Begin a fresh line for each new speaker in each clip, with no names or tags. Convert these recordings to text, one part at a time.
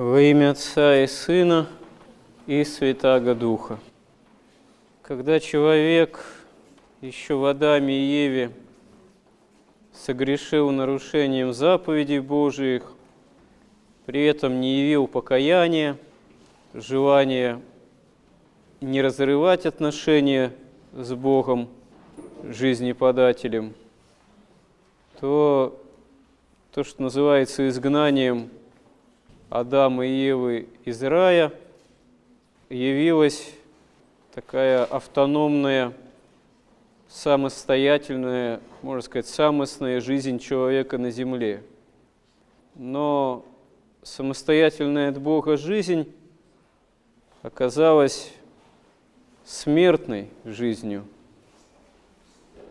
Во имя Отца и Сына и Святаго Духа. Когда человек еще в Адаме и Еве согрешил нарушением заповедей Божиих, при этом не явил покаяния, желания не разрывать отношения с Богом, жизнеподателем, то то, что называется изгнанием Адама и Евы из рая, явилась такая автономная, самостоятельная, можно сказать, самостная жизнь человека на земле. Но самостоятельная от Бога жизнь оказалась смертной жизнью,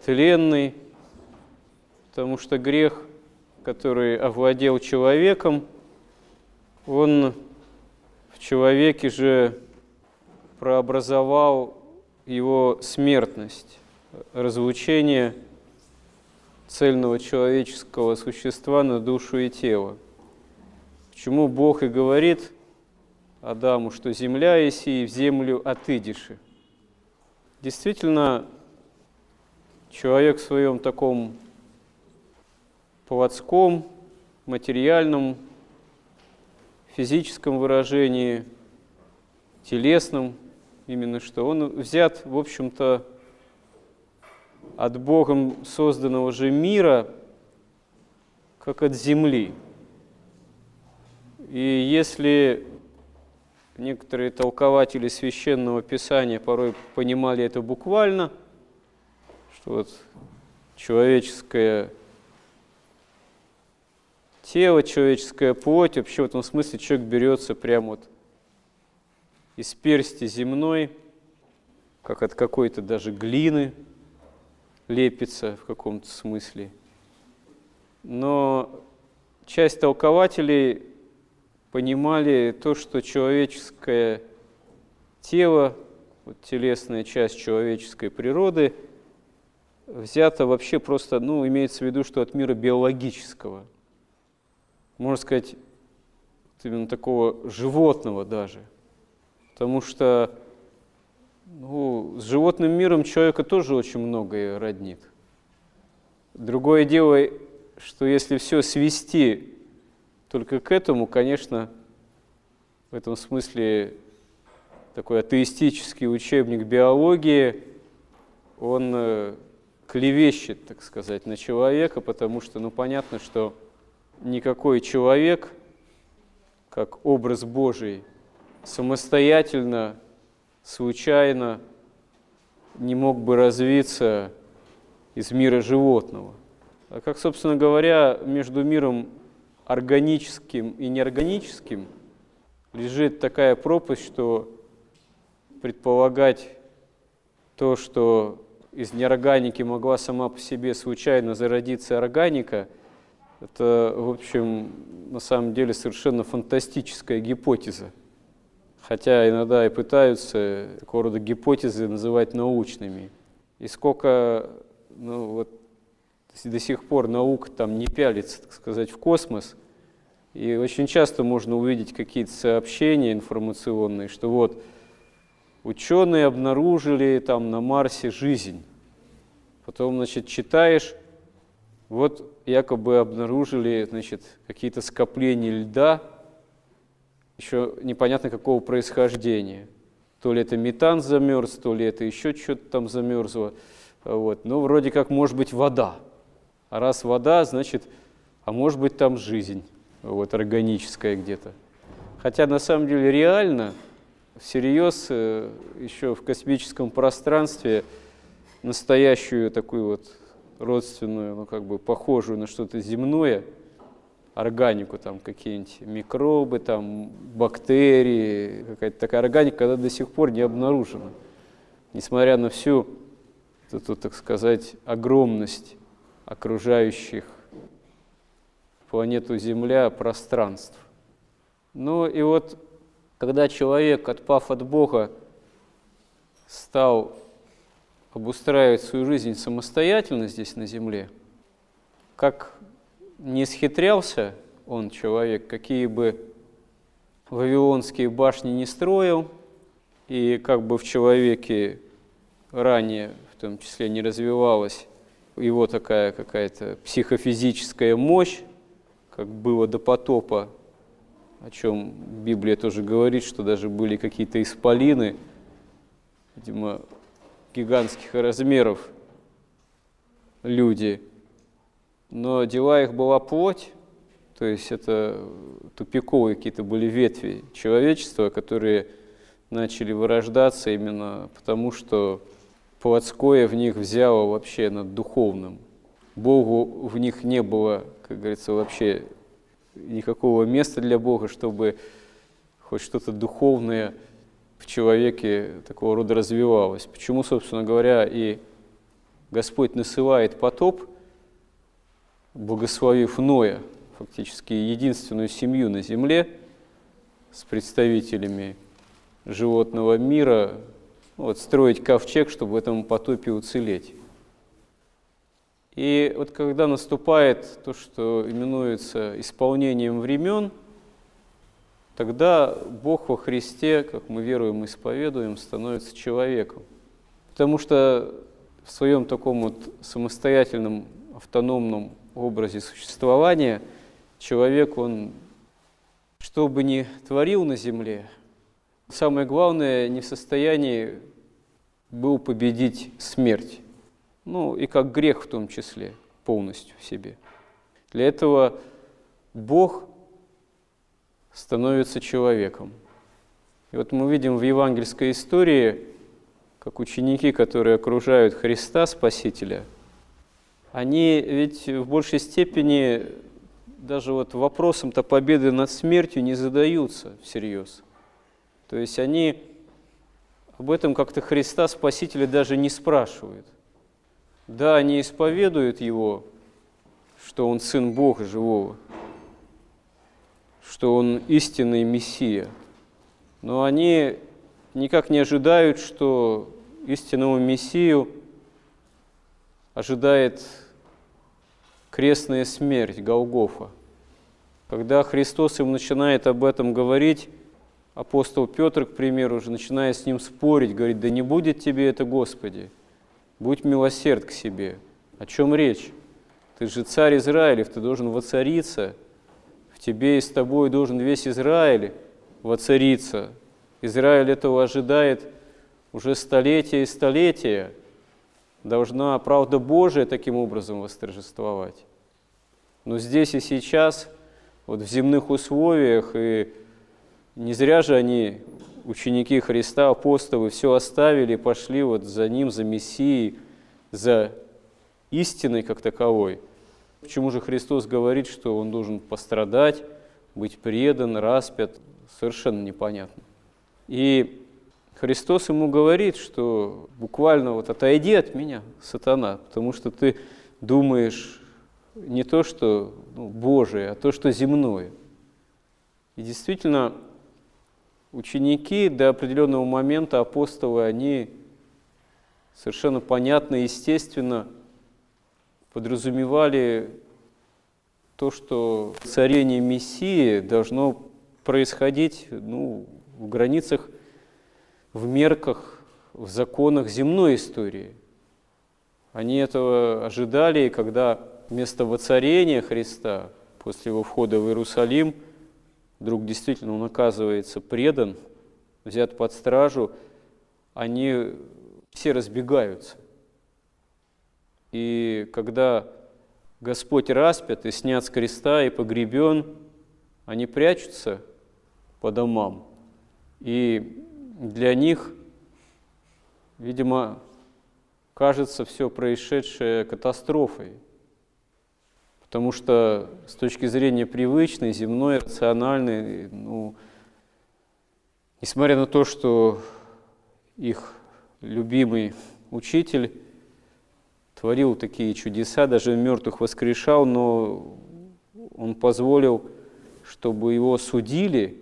тленной, потому что грех, который овладел человеком, он в человеке же прообразовал его смертность, разлучение цельного человеческого существа на душу и тело. Почему Бог и говорит Адаму, что земля еси и в землю отыдиши. Действительно, человек в своем таком плотском, материальном, физическом выражении, телесном, именно что он взят, в общем-то, от Богом созданного же мира, как от земли. И если некоторые толкователи священного писания порой понимали это буквально, что вот человеческое тело, человеческая плоть, вообще в этом смысле человек берется прямо вот из персти земной, как от какой-то даже глины лепится в каком-то смысле. Но часть толкователей понимали то, что человеческое тело, вот телесная часть человеческой природы, взято вообще просто, ну, имеется в виду, что от мира биологического – можно сказать, именно такого животного даже. Потому что ну, с животным миром человека тоже очень многое роднит. Другое дело, что если все свести только к этому, конечно, в этом смысле такой атеистический учебник биологии, он э, клевещет, так сказать, на человека, потому что, ну, понятно, что никакой человек, как образ Божий, самостоятельно, случайно не мог бы развиться из мира животного. А как, собственно говоря, между миром органическим и неорганическим лежит такая пропасть, что предполагать то, что из неорганики могла сама по себе случайно зародиться органика – это, в общем, на самом деле совершенно фантастическая гипотеза. Хотя иногда и пытаются такого рода гипотезы называть научными. И сколько ну, вот, до сих пор наука там не пялится, так сказать, в космос, и очень часто можно увидеть какие-то сообщения информационные, что вот ученые обнаружили там на Марсе жизнь. Потом, значит, читаешь, вот якобы обнаружили значит, какие-то скопления льда, еще непонятно какого происхождения. То ли это метан замерз, то ли это еще что-то там замерзло. Вот. Но вроде как может быть вода. А раз вода, значит, а может быть там жизнь вот, органическая где-то. Хотя на самом деле реально, всерьез, э, еще в космическом пространстве настоящую такую вот родственную, ну как бы похожую на что-то земное, органику, там какие-нибудь микробы, там бактерии, какая-то такая органика, когда до сих пор не обнаружена. Несмотря на всю эту, так сказать, огромность окружающих планету Земля пространств. Ну и вот, когда человек, отпав от Бога, стал обустраивать свою жизнь самостоятельно здесь на земле, как не схитрялся он, человек, какие бы вавилонские башни не строил, и как бы в человеке ранее, в том числе, не развивалась его такая какая-то психофизическая мощь, как было до потопа, о чем Библия тоже говорит, что даже были какие-то исполины, видимо, гигантских размеров люди. Но дела их была плоть, то есть это тупиковые какие-то были ветви человечества, которые начали вырождаться именно потому, что плотское в них взяло вообще над духовным. Богу в них не было, как говорится, вообще никакого места для Бога, чтобы хоть что-то духовное в человеке такого рода развивалось. Почему, собственно говоря, и Господь насылает потоп, благословив Ноя, фактически единственную семью на земле с представителями животного мира, вот, строить ковчег, чтобы в этом потопе уцелеть. И вот когда наступает то, что именуется исполнением времен, тогда Бог во Христе, как мы веруем и исповедуем, становится человеком. Потому что в своем таком вот самостоятельном, автономном образе существования человек, он что бы ни творил на земле, самое главное, не в состоянии был победить смерть. Ну и как грех в том числе, полностью в себе. Для этого Бог становится человеком. И вот мы видим в евангельской истории, как ученики, которые окружают Христа, Спасителя, они ведь в большей степени даже вот вопросом-то победы над смертью не задаются всерьез. То есть они об этом как-то Христа Спасителя даже не спрашивают. Да, они исповедуют Его, что Он Сын Бога Живого, что Он истинный Мессия, но они никак не ожидают, что истинного Мессию ожидает крестная смерть Голгофа. Когда Христос им начинает об этом говорить, апостол Петр, к примеру, уже начиная с ним спорить, говорит, да не будет тебе это, Господи, будь милосерд к себе. О чем речь? Ты же царь Израилев, ты должен воцариться, тебе и с тобой должен весь Израиль воцариться. Израиль этого ожидает уже столетия и столетия. Должна правда Божия таким образом восторжествовать. Но здесь и сейчас, вот в земных условиях и не зря же они, ученики Христа, апостолы, все оставили и пошли вот за Ним, за Мессией, за истиной как таковой. Почему же Христос говорит, что Он должен пострадать, быть предан, распят? Совершенно непонятно. И Христос ему говорит, что буквально вот отойди от меня, сатана, потому что ты думаешь не то, что ну, Божие, а то, что земное. И действительно, ученики до определенного момента апостолы, они совершенно понятно естественно подразумевали то, что царение Мессии должно происходить ну, в границах, в мерках, в законах земной истории. Они этого ожидали, и когда вместо воцарения Христа после его входа в Иерусалим – вдруг действительно он оказывается предан, взят под стражу, они все разбегаются. И когда Господь распят и снят с креста и погребен, они прячутся по домам. И для них, видимо, кажется все происшедшее катастрофой – Потому что с точки зрения привычной, земной, рациональной, ну, несмотря на то, что их любимый учитель творил такие чудеса, даже мертвых воскрешал, но он позволил, чтобы его судили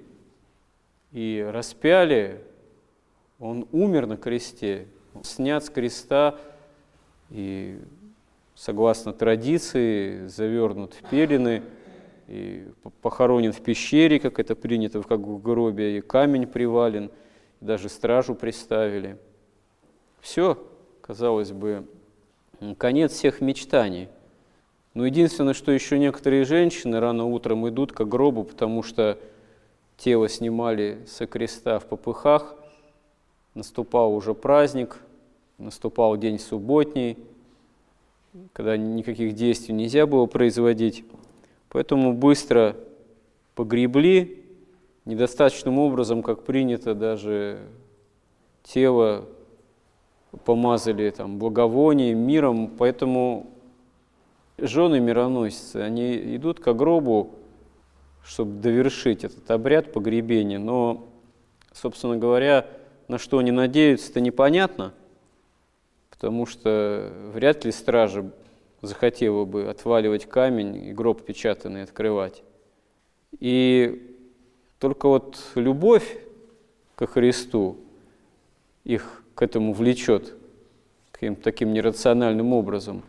и распяли. Он умер на кресте, снят с креста и согласно традиции, завернут в пелены, и похоронен в пещере, как это принято, как в гробе, и камень привален, даже стражу приставили. Все, казалось бы, конец всех мечтаний. Но единственное, что еще некоторые женщины рано утром идут к гробу, потому что тело снимали со креста в попыхах, наступал уже праздник, наступал день субботний, когда никаких действий нельзя было производить. Поэтому быстро погребли, недостаточным образом, как принято, даже тело помазали там, благовонием, миром, поэтому жены мироносицы, они идут к гробу, чтобы довершить этот обряд погребения, но, собственно говоря, на что они надеются, это непонятно, потому что вряд ли стража захотела бы отваливать камень и гроб печатанный открывать. И только вот любовь ко Христу их к этому влечет, каким-то таким нерациональным образом.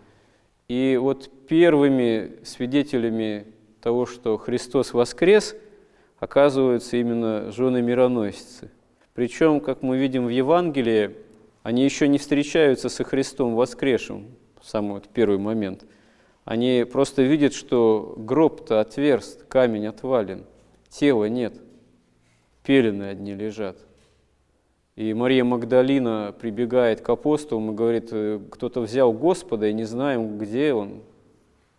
И вот первыми свидетелями того, что Христос воскрес, оказываются именно жены-мироносицы. Причем, как мы видим в Евангелии, они еще не встречаются со Христом воскресшим, самый вот первый момент. Они просто видят, что гроб-то отверст, камень отвален, тела нет, пелены одни лежат. И Мария Магдалина прибегает к апостолам и говорит, «Э, кто-то взял Господа и не знаем, где он.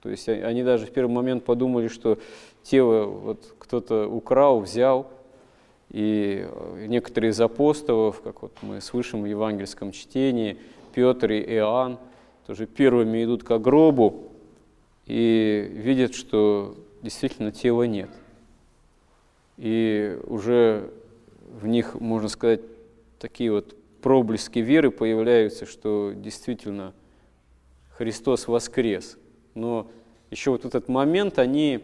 То есть они даже в первый момент подумали, что тело вот кто-то украл, взял. И э, некоторые из апостолов, как вот мы слышим в евангельском чтении, Петр и Иоанн, тоже первыми идут к гробу и видят, что действительно тела нет. И уже в них, можно сказать, такие вот проблески веры появляются, что действительно Христос воскрес. Но еще вот этот момент они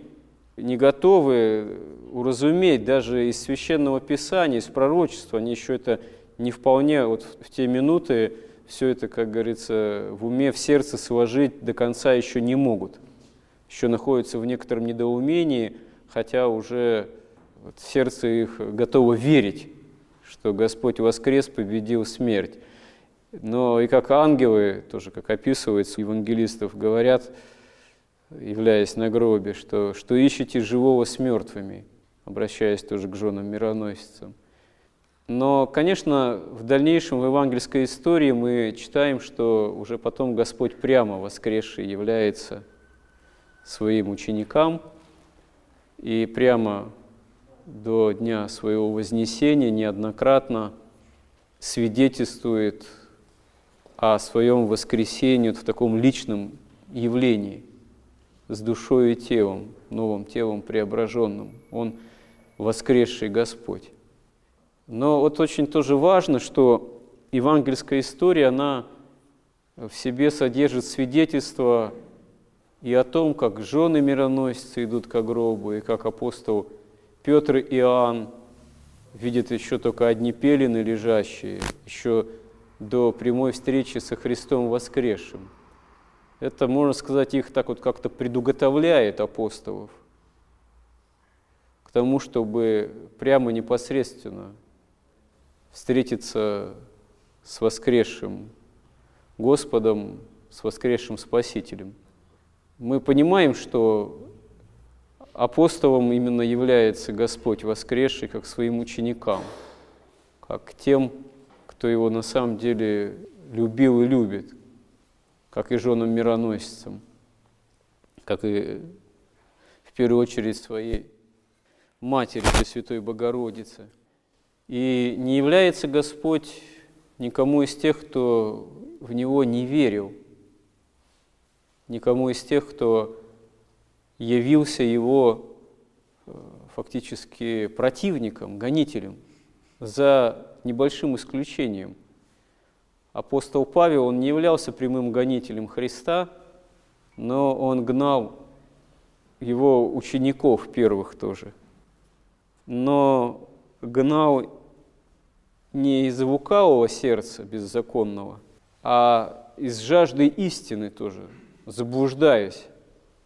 не готовы уразуметь даже из священного писания, из пророчества, они еще это не вполне вот в те минуты все это, как говорится, в уме, в сердце сложить до конца еще не могут. Еще находятся в некотором недоумении, хотя уже вот сердце их готово верить что Господь воскрес, победил смерть. Но и как ангелы, тоже как описывается евангелистов, говорят, являясь на гробе, что, что ищете живого с мертвыми, обращаясь тоже к женам мироносицам. Но, конечно, в дальнейшем в евангельской истории мы читаем, что уже потом Господь прямо воскресший является своим ученикам и прямо до дня своего вознесения неоднократно свидетельствует о своем воскресении в таком личном явлении с душой и телом, новым телом преображенным. Он воскресший Господь. Но вот очень тоже важно, что евангельская история, она в себе содержит свидетельство и о том, как жены мироносицы идут к гробу, и как апостол Петр и Иоанн видят еще только одни пелены лежащие, еще до прямой встречи со Христом воскресшим. Это, можно сказать, их так вот как-то предуготовляет апостолов к тому, чтобы прямо непосредственно встретиться с воскресшим Господом, с воскресшим Спасителем. Мы понимаем, что апостолом именно является Господь воскресший, как своим ученикам, как тем, кто его на самом деле любил и любит, как и женам мироносицам, как и в первую очередь своей матери Пресвятой Богородицы. И не является Господь никому из тех, кто в Него не верил, никому из тех, кто явился его э, фактически противником, гонителем, за небольшим исключением. Апостол Павел, он не являлся прямым гонителем Христа, но он гнал его учеников первых тоже. Но гнал не из лукавого сердца беззаконного, а из жажды истины тоже, заблуждаясь.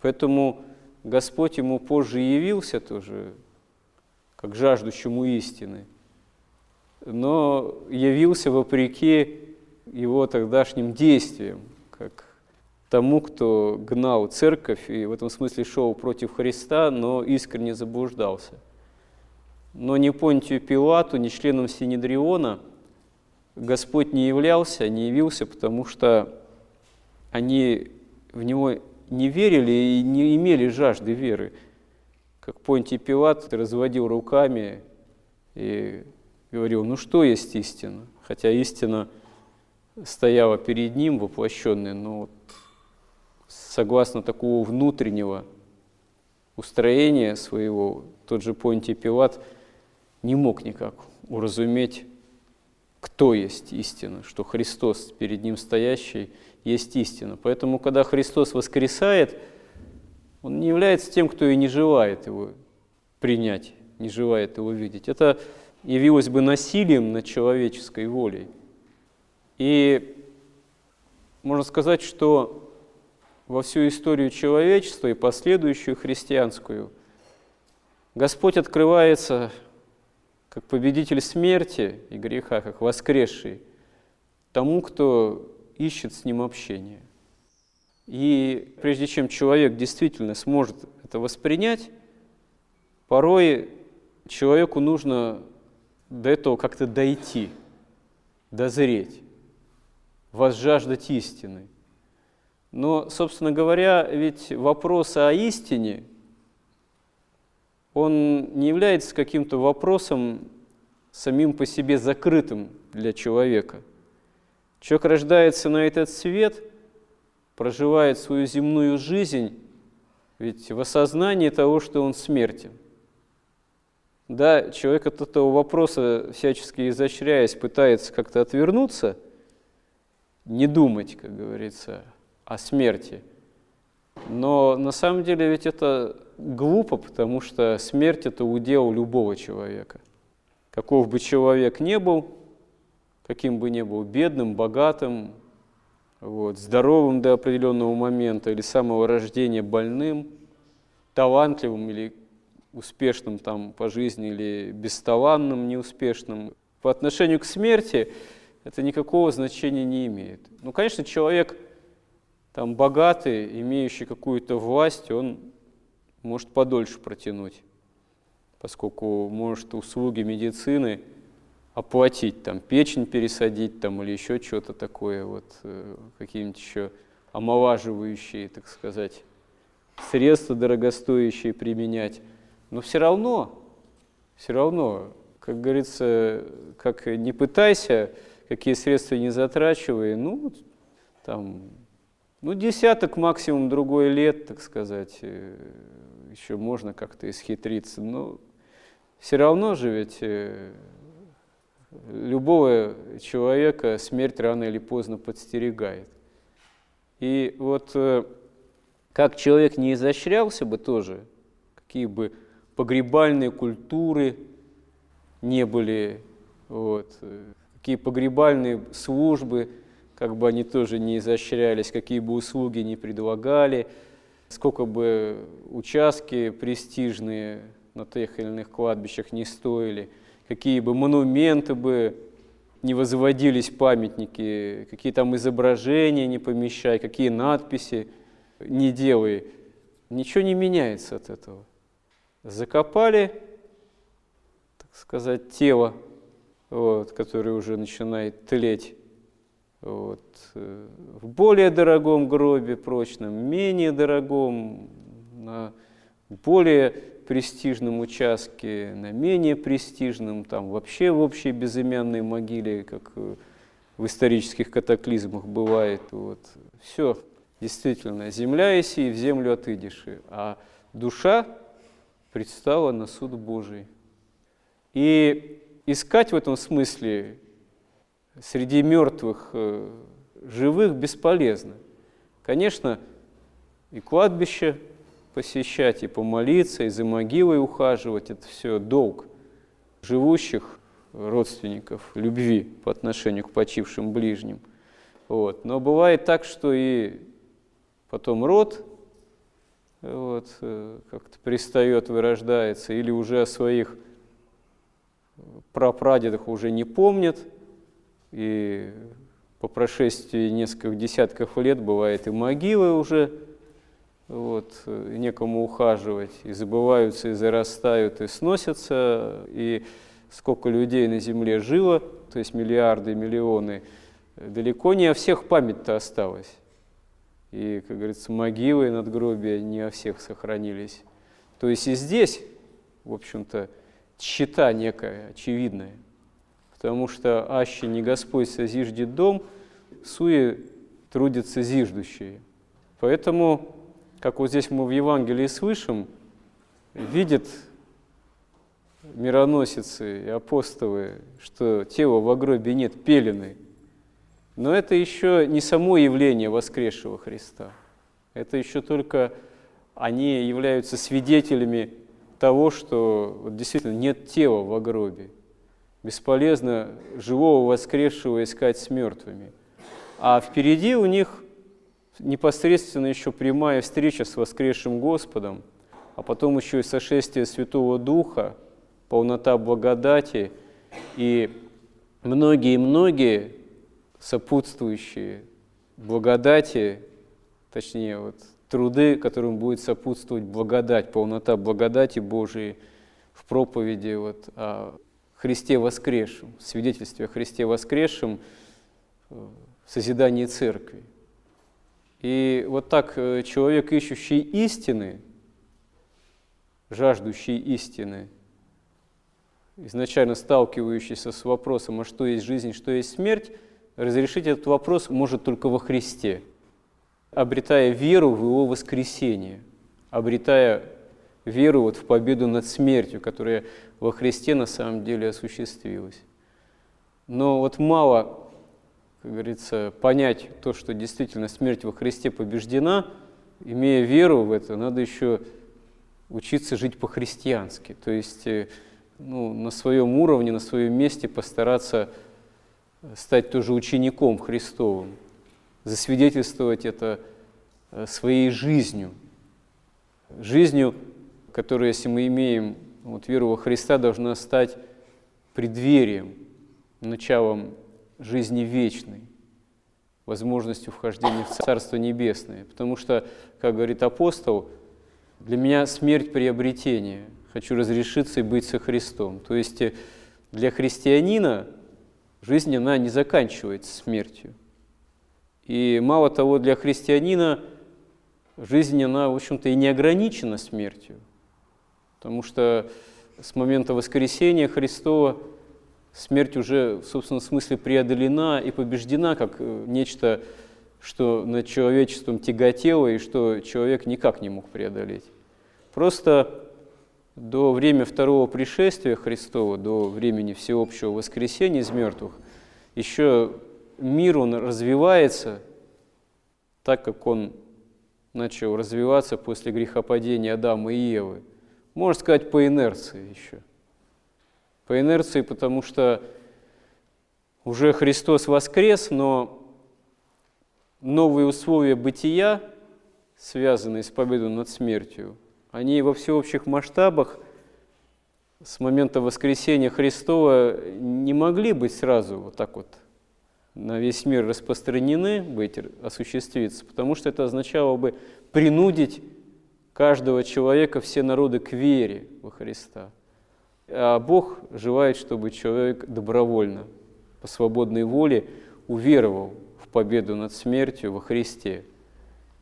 Поэтому Господь ему позже явился тоже, как жаждущему истины, но явился вопреки его тогдашним действиям, как тому, кто гнал церковь и в этом смысле шел против Христа, но искренне заблуждался. Но ни Понтию Пилату, ни членам Синедриона Господь не являлся, не явился, потому что они в Него не верили и не имели жажды веры. Как Понтий Пилат разводил руками и говорил, ну что есть истина? Хотя истина стояла перед ним воплощенная, но вот согласно такого внутреннего устроения своего, тот же Понтий Пилат не мог никак уразуметь, кто есть истина, что Христос перед ним стоящий есть истина. Поэтому, когда Христос воскресает, Он не является тем, кто и не желает его принять, не желает его видеть. Это явилось бы насилием над человеческой волей. И можно сказать, что во всю историю человечества и последующую христианскую, Господь открывается как победитель смерти и греха, как воскресший, тому, кто ищет с ним общение. И прежде чем человек действительно сможет это воспринять, порой человеку нужно до этого как-то дойти, дозреть, возжаждать истины – но, собственно говоря, ведь вопрос о истине, он не является каким-то вопросом самим по себе закрытым для человека. Человек рождается на этот свет, проживает свою земную жизнь, ведь в осознании того, что он смертен. Да, человек от этого вопроса, всячески изощряясь, пытается как-то отвернуться, не думать, как говорится, о смерти. Но на самом деле ведь это глупо, потому что смерть – это удел любого человека. Каков бы человек ни был, каким бы ни был, бедным, богатым, вот, здоровым до определенного момента или самого рождения больным, талантливым или успешным там по жизни или бесталанным, неуспешным. По отношению к смерти это никакого значения не имеет. Ну, конечно, человек – там богатый, имеющий какую-то власть, он может подольше протянуть, поскольку может услуги медицины оплатить, там печень пересадить там, или еще что-то такое, вот, э, какие-нибудь еще омолаживающие, так сказать, средства дорогостоящие применять. Но все равно, все равно, как говорится, как не пытайся, какие средства не затрачивай, ну, там, ну, десяток максимум другой лет, так сказать, э, еще можно как-то исхитриться. Но все равно же ведь э, любого человека смерть рано или поздно подстерегает. И вот э, как человек не изощрялся бы тоже, какие бы погребальные культуры не были, вот, какие погребальные службы – как бы они тоже не изощрялись, какие бы услуги ни предлагали, сколько бы участки престижные на тех или иных кладбищах не стоили, какие бы монументы бы не возводились памятники, какие там изображения не помещай, какие надписи не делай. Ничего не меняется от этого. Закопали, так сказать, тело, вот, которое уже начинает тлеть, вот. Э, в более дорогом гробе, прочном, менее дорогом, на более престижном участке, на менее престижном, там вообще в общей безымянной могиле, как э, в исторических катаклизмах бывает. Вот. Все, действительно, земля иси, в землю отыдешь, а душа предстала на суд Божий. И искать в этом смысле среди мертвых э, живых бесполезно. Конечно, и кладбище посещать, и помолиться, и за могилой ухаживать – это все долг живущих родственников любви по отношению к почившим ближним. Вот. Но бывает так, что и потом род вот, э, как-то пристает, вырождается, или уже о своих прапрадедах уже не помнит, и по прошествии нескольких десятков лет бывает и могилы уже, вот, и некому ухаживать, и забываются, и зарастают, и сносятся, и сколько людей на земле жило, то есть миллиарды, миллионы, далеко не о всех память-то осталась. И, как говорится, могилы и надгробия не о всех сохранились. То есть и здесь, в общем-то, чита некая, очевидная. Потому что аще не Господь созиждет дом, суе трудятся зиждущие. Поэтому, как вот здесь мы в Евангелии слышим, видят мироносицы и апостолы, что тела в гробе нет, пелены. Но это еще не само явление воскресшего Христа. Это еще только они являются свидетелями того, что вот действительно нет тела в гробе. Бесполезно живого воскресшего искать с мертвыми. А впереди у них непосредственно еще прямая встреча с воскресшим Господом, а потом еще и сошествие Святого Духа, полнота благодати и многие-многие сопутствующие благодати, точнее, вот, труды, которым будет сопутствовать благодать, полнота благодати Божией в проповеди вот, о Христе воскресшем, свидетельстве о Христе воскресшем э, в созидании церкви. И вот так э, человек, ищущий истины, жаждущий истины, изначально сталкивающийся с вопросом, а что есть жизнь, что есть смерть, разрешить этот вопрос может только во Христе – обретая веру в Его воскресение, обретая веру вот в победу над смертью, которая во Христе на самом деле осуществилась. Но вот мало, как говорится, понять то, что действительно смерть во Христе побеждена, имея веру в это, надо еще учиться жить по-христиански, то есть э, ну, на своем уровне, на своем месте постараться стать тоже учеником Христовым, засвидетельствовать это э, своей жизнью. Жизнью, которая, если мы имеем вот, веру во Христа, должна стать преддверием, началом жизни вечной, возможностью вхождения в Царство Небесное. Потому что, как говорит апостол, для меня смерть приобретение. Хочу разрешиться и быть со Христом. То есть э, для христианина жизнь, она не заканчивается смертью. И мало того, для христианина жизнь, она, в общем-то, и не ограничена смертью. Потому что с момента воскресения Христова смерть уже в собственном смысле преодолена и побеждена как э, нечто, что над человечеством тяготело и что человек никак не мог преодолеть. Просто до времени второго пришествия Христова, до времени всеобщего воскресения из мертвых, еще мир, он развивается так, как он начал развиваться после грехопадения Адама и Евы. Можно сказать, по инерции еще. По инерции, потому что уже Христос воскрес, но новые условия бытия, связанные с победой над смертью, они во всеобщих масштабах с момента воскресения Христова не могли быть сразу вот так вот на весь мир распространены, быть, осуществиться, потому что это означало бы принудить каждого человека, все народы к вере во Христа. А Бог желает, чтобы человек добровольно, по свободной воле уверовал в победу над смертью во Христе.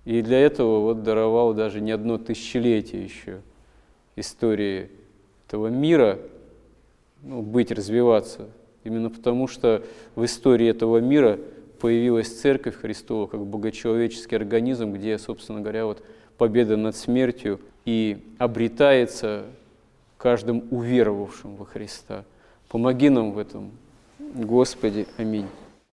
И для этого вот даровал даже не одно тысячелетие еще истории этого мира, ну, быть, развиваться Именно потому, что в истории этого мира появилась Церковь Христова как богочеловеческий организм, где, собственно говоря, вот победа над смертью и обретается каждым уверовавшим во Христа. Помоги нам в этом, Господи. Аминь.